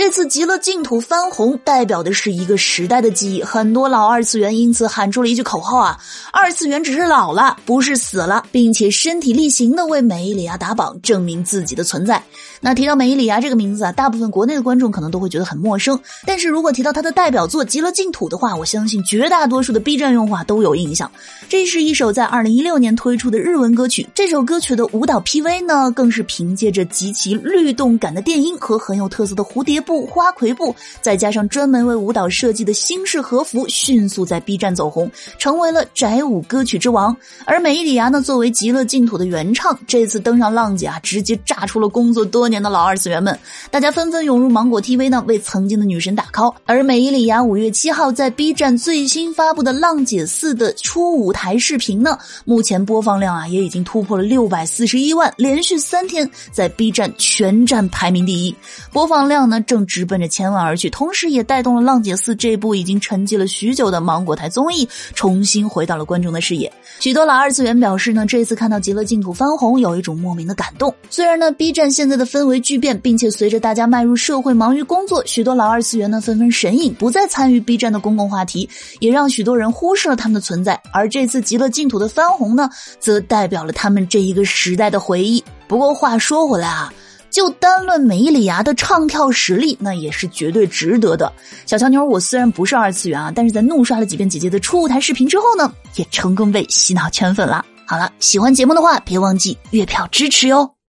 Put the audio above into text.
这次极乐净土翻红，代表的是一个时代的记忆。很多老二次元因此喊出了一句口号啊：“二次元只是老了，不是死了，并且身体力行的为美里亚打榜，证明自己的存在。”那提到美里亚这个名字啊，大部分国内的观众可能都会觉得很陌生。但是如果提到他的代表作《极乐净土》的话，我相信绝大多数的 B 站用户啊都有印象。这是一首在二零一六年推出的日文歌曲。这首歌曲的舞蹈 PV 呢，更是凭借着极其律动感的电音和很有特色的蝴蝶步、花魁步，再加上专门为舞蹈设计的新式和服，迅速在 B 站走红，成为了宅舞歌曲之王。而美伊里亚呢，作为《极乐净土》的原唱，这次登上浪姐啊，直接炸出了工作多年的老二次元们，大家纷纷涌入芒果 TV 呢，为曾经的女神打 call。而美伊里亚五月七号在 B 站最新发布的《浪姐四》的初舞台视频呢，目前播放量啊也已经突破了六百四十一万，连续三天在 B 站全站排名第一，播放量呢正直奔着千万而去，同时也带动了《浪姐四》这部已经沉寂了许久的芒果台综艺重新回到了观众的视野。许多老二次元表示呢，这次看到《极乐净土》翻红，有一种莫名的感动。虽然呢，B 站现在的氛围巨变，并且随着大家迈入社会，忙于工作，许多老二次元呢纷纷神隐，不再参与 B 站的公共话题，也让许多人忽视了他们的存在。而这次《极乐净土》的翻红呢，则代表了他们这一个时代的回忆。不过话说回来啊，就单论美里芽的唱跳实力，那也是绝对值得的。小乔妞，我虽然不是二次元啊，但是在怒刷了几遍姐姐的初舞台视频之后呢，也成功被洗脑圈粉了。好了，喜欢节目的话，别忘记月票支持哟。